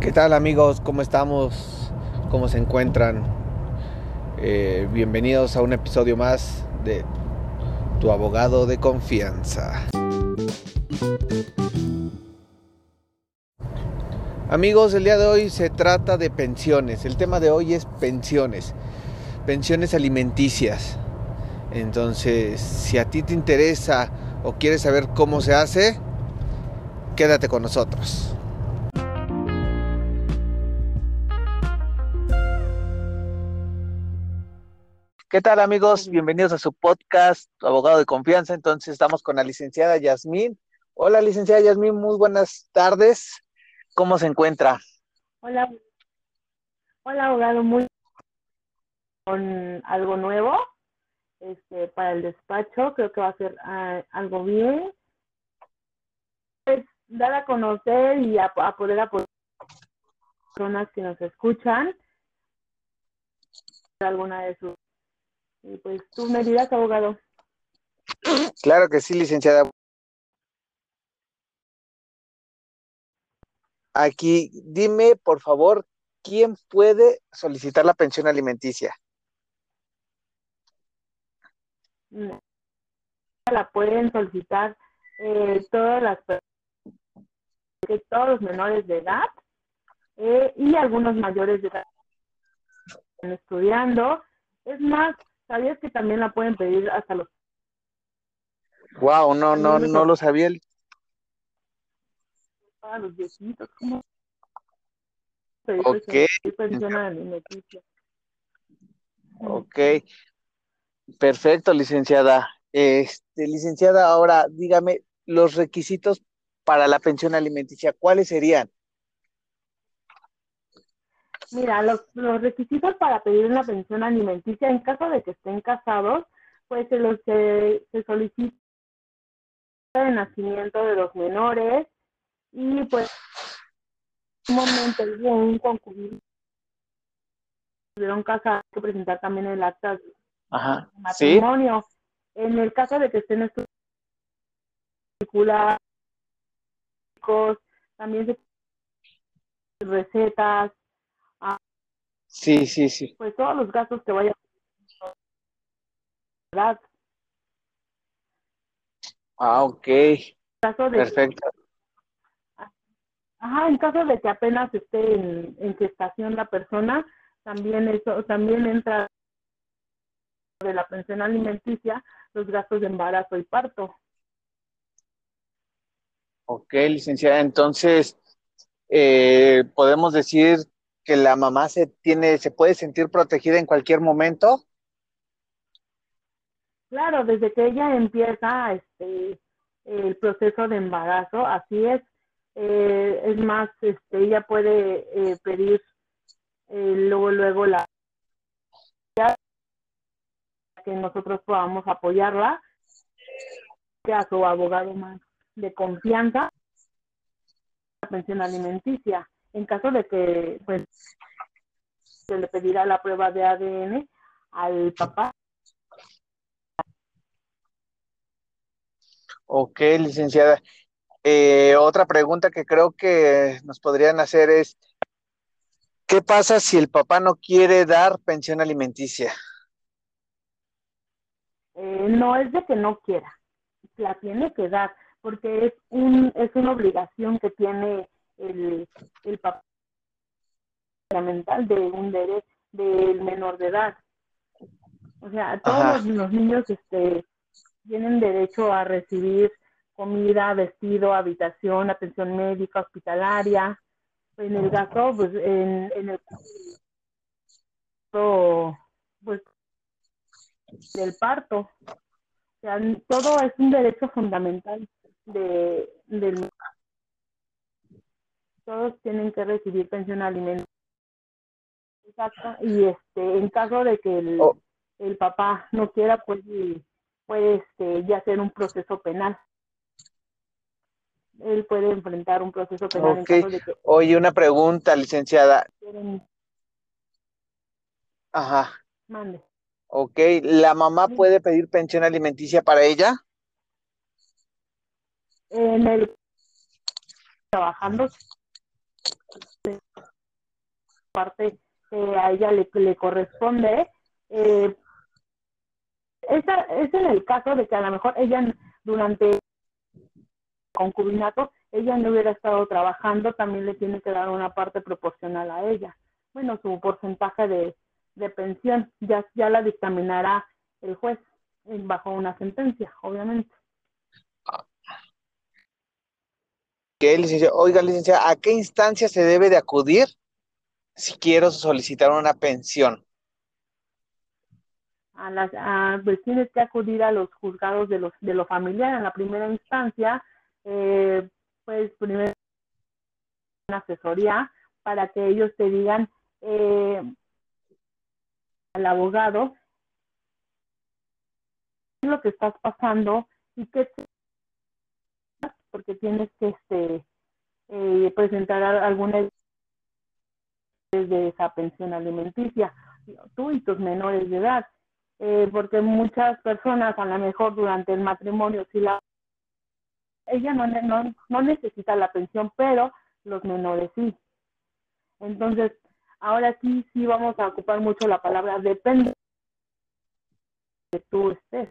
¿Qué tal amigos? ¿Cómo estamos? ¿Cómo se encuentran? Eh, bienvenidos a un episodio más de Tu abogado de confianza. Amigos, el día de hoy se trata de pensiones. El tema de hoy es pensiones. Pensiones alimenticias. Entonces, si a ti te interesa o quieres saber cómo se hace, quédate con nosotros. ¿Qué tal amigos? Bienvenidos a su podcast, abogado de confianza. Entonces estamos con la licenciada Yasmín. Hola licenciada Yasmín, muy buenas tardes. ¿Cómo se encuentra? Hola, hola abogado, muy con algo nuevo este, para el despacho, creo que va a ser ah, algo bien. Pues, dar a conocer y a, poder apoyar a personas que nos escuchan alguna de sus y pues tú me dirás, abogado. Claro que sí, licenciada. Aquí, dime, por favor, ¿quién puede solicitar la pensión alimenticia? La pueden solicitar eh, todas las todos los menores de edad eh, y algunos mayores de edad están estudiando. Es más, ¿Sabías que también la pueden pedir hasta los... Wow, no, no, no lo sabía. Para los viejitos, ¿cómo? Ok. Ok. Perfecto, licenciada. Este, licenciada, ahora dígame los requisitos para la pensión alimenticia, ¿cuáles serían? Mira, los, los requisitos para pedir una pensión alimenticia, en caso de que estén casados, pues se, los, se, solicita el nacimiento de los menores y pues un momento hubo un concubino tuvieron casa que presentar también el acta de matrimonio. En el caso de que estén estudiando también se recetas, Sí, sí, sí. Pues todos los gastos que vayan. Ah, ok. Perfecto. Ajá, en caso de que apenas esté en, en gestación la persona, también eso, también entra de la pensión alimenticia los gastos de embarazo y parto. Ok, licenciada, entonces eh, podemos decir que la mamá se tiene, se puede sentir protegida en cualquier momento? Claro, desde que ella empieza este el proceso de embarazo, así es. Eh, es más, este, ella puede eh, pedir eh, luego luego la que nosotros podamos apoyarla, a su abogado más de confianza, la pensión alimenticia en caso de que pues se le pedirá la prueba de ADN al papá. Ok, licenciada. Eh, otra pregunta que creo que nos podrían hacer es, ¿qué pasa si el papá no quiere dar pensión alimenticia? Eh, no es de que no quiera, la tiene que dar, porque es, un, es una obligación que tiene el, el papel fundamental de un derecho del menor de edad. O sea, todos los, niños este, tienen derecho a recibir comida, vestido, habitación, atención médica, hospitalaria. En el caso, pues, en, en el pues, del parto. O sea, todo es un derecho fundamental de, del todos tienen que recibir pensión alimenticia. Exacto. Y este, en caso de que el, oh. el papá no quiera, pues puede este, ya hacer un proceso penal. Él puede enfrentar un proceso penal en caso de que... Oye, una pregunta, licenciada. Ajá. Mande. Ok, ¿la mamá puede pedir pensión alimenticia para ella? En el trabajando parte que a ella le, le corresponde. Eh, esa, es en el caso de que a lo mejor ella durante el concubinato, ella no hubiera estado trabajando, también le tiene que dar una parte proporcional a ella. Bueno, su porcentaje de, pensión ya, ya la dictaminará el juez bajo una sentencia, obviamente. ¿Qué, licencia? Oiga, licencia, ¿a qué instancia se debe de acudir si quiero solicitar una pensión? A las, a, pues tienes que acudir a los juzgados de los de lo familiar en la primera instancia, eh, pues primero una asesoría para que ellos te digan eh, al abogado lo que estás pasando y qué porque tienes que este eh, presentar alguna de esa pensión alimenticia tú y tus menores de edad eh, porque muchas personas a lo mejor durante el matrimonio si la ella no, no, no necesita la pensión pero los menores sí entonces Ahora sí, sí vamos a ocupar mucho la palabra depende de tú estés.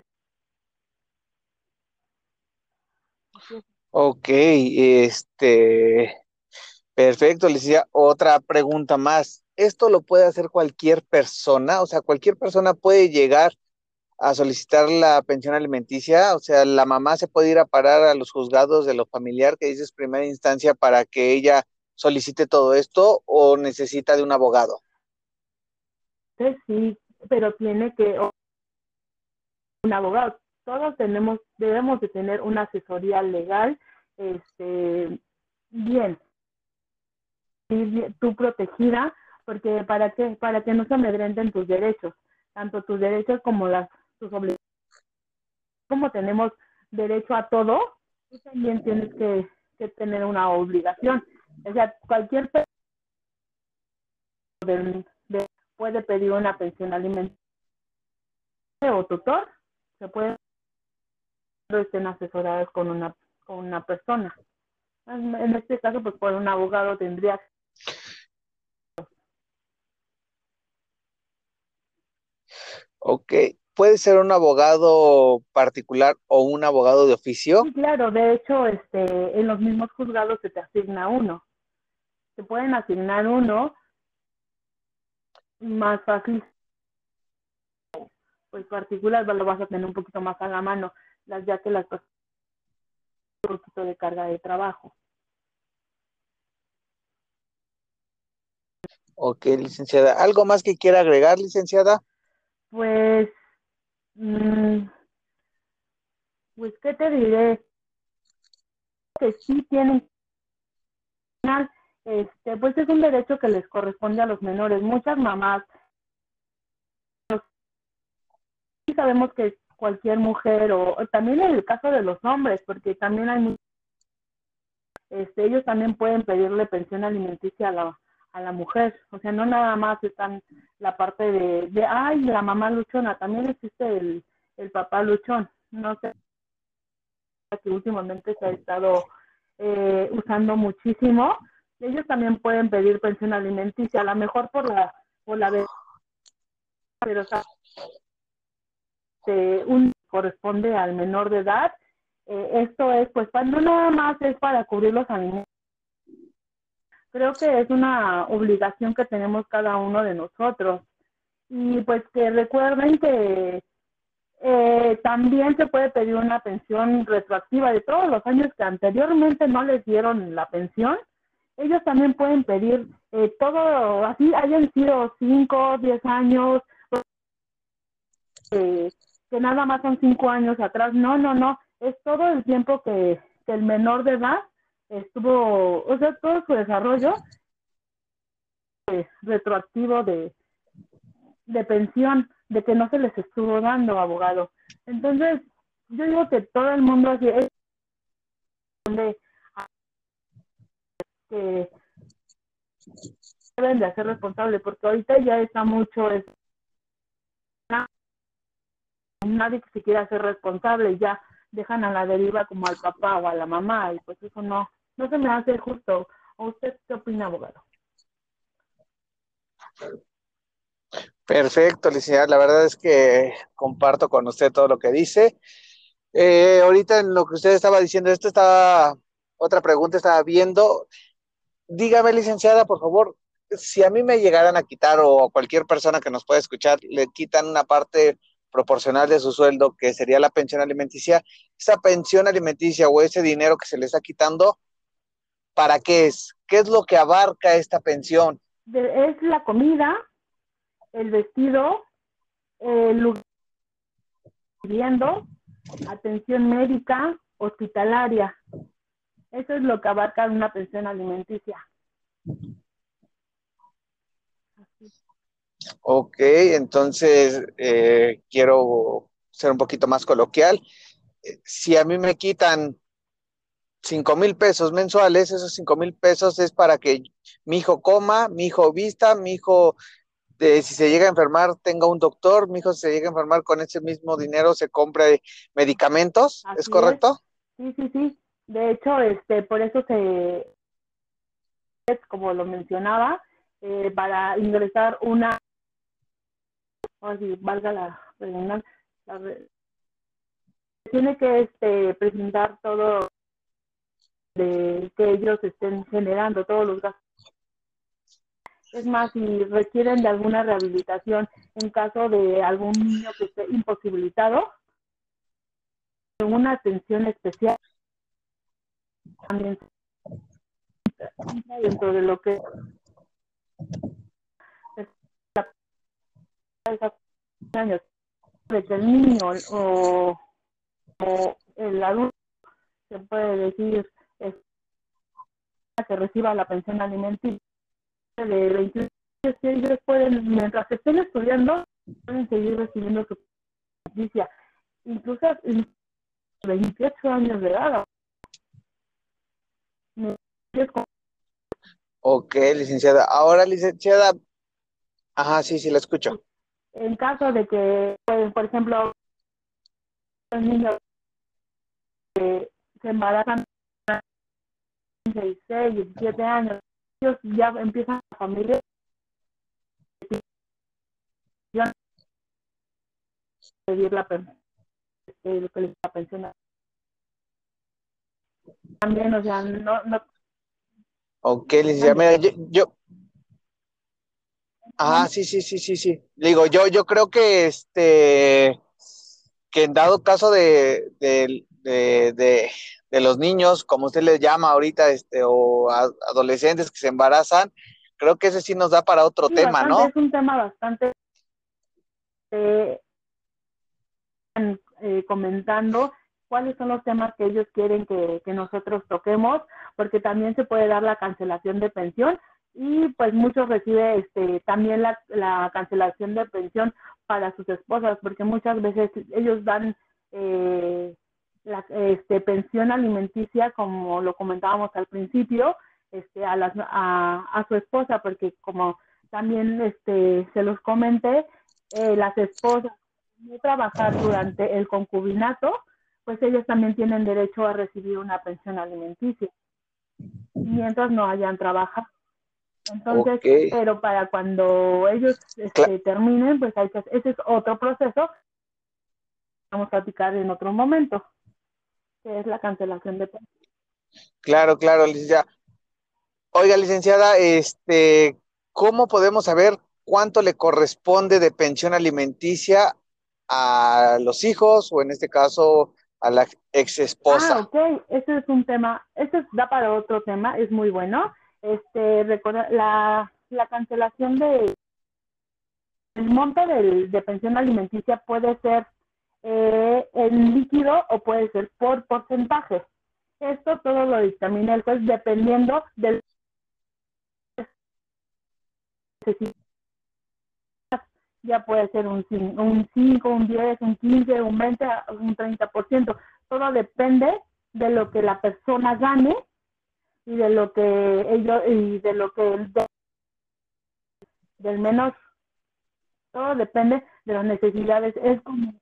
Ok, este, perfecto, les otra pregunta más. ¿Esto lo puede hacer cualquier persona? O sea, cualquier persona puede llegar a solicitar la pensión alimenticia, o sea, la mamá se puede ir a parar a los juzgados de lo familiar que dices primera instancia para que ella solicite todo esto o necesita de un abogado? Sí, pero tiene que un abogado. Todos tenemos, debemos de tener una asesoría legal, este, bien, tú protegida, porque para que para que no se amedrenten tus derechos, tanto tus derechos como las tus obligaciones. Como tenemos derecho a todo, tú también tienes que, que tener una obligación. O sea, cualquier persona puede pedir una pensión alimentaria o tutor, se puede estén asesorados con una con una persona. En este caso, pues por un abogado tendría Ok, ¿puede ser un abogado particular o un abogado de oficio? Sí, claro, de hecho, este, en los mismos juzgados se te asigna uno se pueden asignar uno más fácil pues particular lo vas a tener un poquito más a la mano las ya que las un poquito de carga de trabajo Ok, licenciada. ¿Algo más que quiera agregar, licenciada? Pues, mmm, pues, ¿qué te diré? Que sí tienen este, pues es un derecho que les corresponde a los menores. Muchas mamás sabemos que cualquier mujer o, también en el caso de los hombres, porque también hay este, ellos también pueden pedirle pensión alimenticia a la, a la mujer, o sea, no nada más están la parte de, de ay, la mamá luchona, también existe el, el papá luchón, no sé, que últimamente se ha estado eh, usando muchísimo, ellos también pueden pedir pensión alimenticia, a lo mejor por la por la pero un corresponde al menor de edad. Eh, esto es, pues, no nada más es para cubrir los alimentos. Creo que es una obligación que tenemos cada uno de nosotros. Y pues que recuerden que eh, también se puede pedir una pensión retroactiva de todos los años que anteriormente no les dieron la pensión ellos también pueden pedir eh, todo, así hayan sido 5, 10 años, eh, que nada más son 5 años atrás. No, no, no, es todo el tiempo que, el menor de edad estuvo, o sea, todo su desarrollo retroactivo de, de pensión, de que no se les estuvo dando abogado. Entonces, yo digo que todo el mundo así es que deben de hacer responsable, porque ahorita ya está mucho, es, nadie que se quiera hacer responsable, ya dejan a la deriva como al papá o a la mamá, y pues eso no, no se me hace justo. ¿O usted qué opina, abogado? Perfecto, licenciada. La verdad es que comparto con usted todo lo que dice. Eh, ahorita en lo que usted estaba diciendo, esto estaba, otra pregunta estaba viendo. Dígame, licenciada, por favor, si a mí me llegaran a quitar o a cualquier persona que nos pueda escuchar, le quitan una parte proporcional de su sueldo, que sería la pensión alimenticia, esa pensión alimenticia o ese dinero que se le está quitando, ¿para qué es? ¿Qué es lo que abarca esta pensión? es la comida, el vestido, el lugar viviendo, atención médica, hospitalaria. Eso es lo que abarca una pensión alimenticia. Ok, entonces eh, quiero ser un poquito más coloquial. Si a mí me quitan cinco mil pesos mensuales, esos cinco mil pesos es para que mi hijo coma, mi hijo vista, mi hijo, si se llega a enfermar, tenga un doctor, mi hijo si se llega a enfermar con ese mismo dinero, se compre medicamentos, ¿es correcto? Sí, sí, sí. De hecho, este, por eso se, como lo mencionaba, eh, para ingresar una o si valga la redundancia, tiene que este, presentar todo de que ellos estén generando todos los gastos. Es más, si requieren de alguna rehabilitación en caso de algún niño que esté imposibilitado, una atención especial también dentro de lo que años de que el niño o, el adulto se puede decir es, que reciba la pensión alimenticia de 21 años ellos pueden mientras estén estudiando pueden seguir recibiendo su justicia incluso 28 años de edad Ok, licenciada. Ahora, licenciada. Ajá, sí, sí, la escucho en caso de que, pues, por ejemplo, los niños que se embarazan 16, 17 años, ellos ya empiezan la familia pedir la, este, la pensión. También, o sea, no... no Ok, licenciada, yo, yo, Ah, sí, sí, sí, sí, sí. Digo, yo, yo creo que este, que en dado caso de, de, los niños, como usted les llama ahorita, este, o adolescentes que se embarazan, creo que ese sí nos da para otro tema, ¿no? Es un tema bastante eh, eh, comentando cuáles son los temas que ellos quieren que, que nosotros toquemos, porque también se puede dar la cancelación de pensión y pues muchos reciben este, también la, la, cancelación de pensión para sus esposas, porque muchas veces ellos dan eh, la este, pensión alimenticia, como lo comentábamos al principio, este, a, las, a, a su esposa, porque como también este, se los comenté, eh, las esposas no trabajar durante el concubinato, pues ellos también tienen derecho a recibir una pensión alimenticia, mientras no hayan trabajado. Entonces, pero para cuando ellos este, terminen, pues hay que, ese es otro proceso. Vamos a platicar en otro momento, que es la cancelación de Claro, claro, licenciada. Oiga, licenciada, este, ¿cómo podemos saber cuánto le corresponde de pensión alimenticia a los hijos o en este caso a la ex esposa? Ah, ok, ese es un tema, ese da para otro tema, es muy bueno este la, la cancelación de el monto de pensión alimenticia puede ser eh, en líquido o puede ser por porcentaje. Esto todo lo dictamina el juez dependiendo del ya puede ser un, un 5, un 10, un 15, un 20, un 30%. Todo depende de lo que la persona gane y de lo que ellos y de lo que el del menor todo depende de las necesidades es como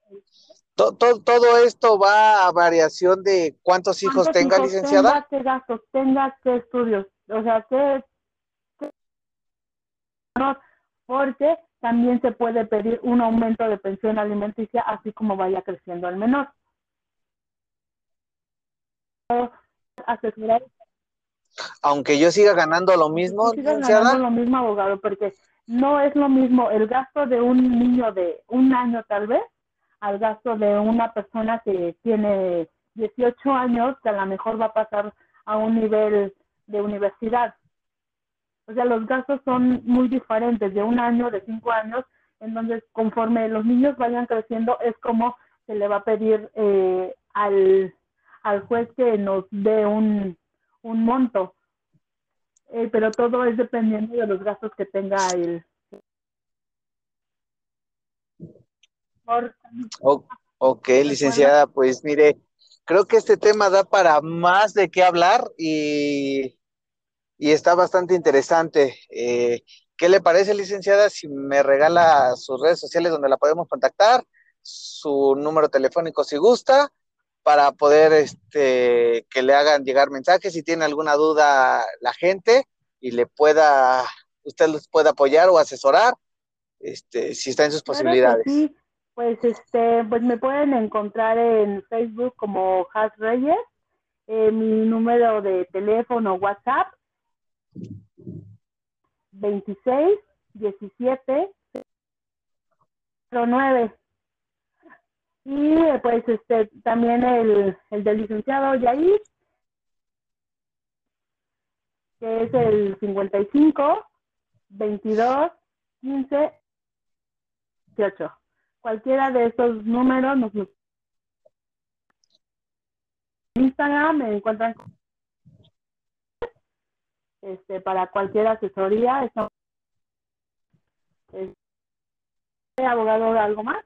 todo, todo, esto va a variación de cuántos hijos tenga licenciada tenga, qué gastos tenga qué estudios o sea qué, porque también se puede pedir un aumento de pensión alimenticia así como vaya creciendo el menor. Aunque yo siga ganando lo mismo, siga ganando lo mismo, abogado, porque no es lo mismo el gasto de un niño de un año tal vez al gasto de una persona que tiene 18 años, que a lo mejor va a pasar a un nivel de universidad. O sea, los gastos son muy diferentes, de un año, de cinco años. Entonces, conforme los niños vayan creciendo, es como se le va a pedir eh, al, al juez que nos dé un, un monto. Eh, pero todo es dependiendo de los gastos que tenga el. ok, licenciada, pues mire, creo que este tema da para más de qué hablar y, y está bastante interesante. Eh, ¿Qué le parece, licenciada, si me regala sus redes sociales donde la podemos contactar, su número telefónico si gusta, para poder este, que le hagan llegar mensajes. Si tiene alguna duda la gente y le pueda, usted les pueda apoyar o asesorar, este, si está en sus posibilidades. Sí, pues este, pues me pueden encontrar en Facebook como Has Reyes, eh, mi número de teléfono WhatsApp 26 17 09 y pues este también el, el del licenciado Yair, que es el 55 22 15 18. Cualquiera de estos números nos Instagram me encuentran este para cualquier asesoría. Estamos, abogado algo más?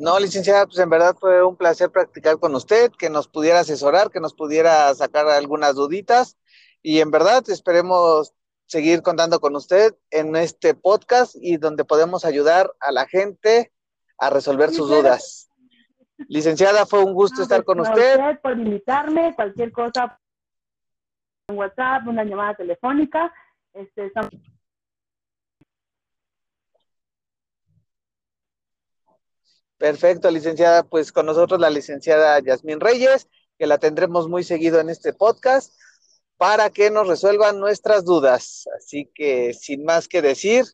No, licenciada, pues en verdad fue un placer practicar con usted, que nos pudiera asesorar, que nos pudiera sacar algunas duditas y en verdad esperemos seguir contando con usted en este podcast y donde podemos ayudar a la gente a resolver sus dudas. Licenciada, fue un gusto estar con usted. usted. Por invitarme, cualquier cosa en WhatsApp, una llamada telefónica, este, estamos Perfecto, licenciada. Pues con nosotros la licenciada Yasmín Reyes, que la tendremos muy seguido en este podcast para que nos resuelvan nuestras dudas. Así que sin más que decir,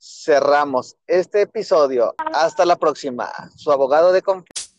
cerramos este episodio. Hasta la próxima. Su abogado de confianza.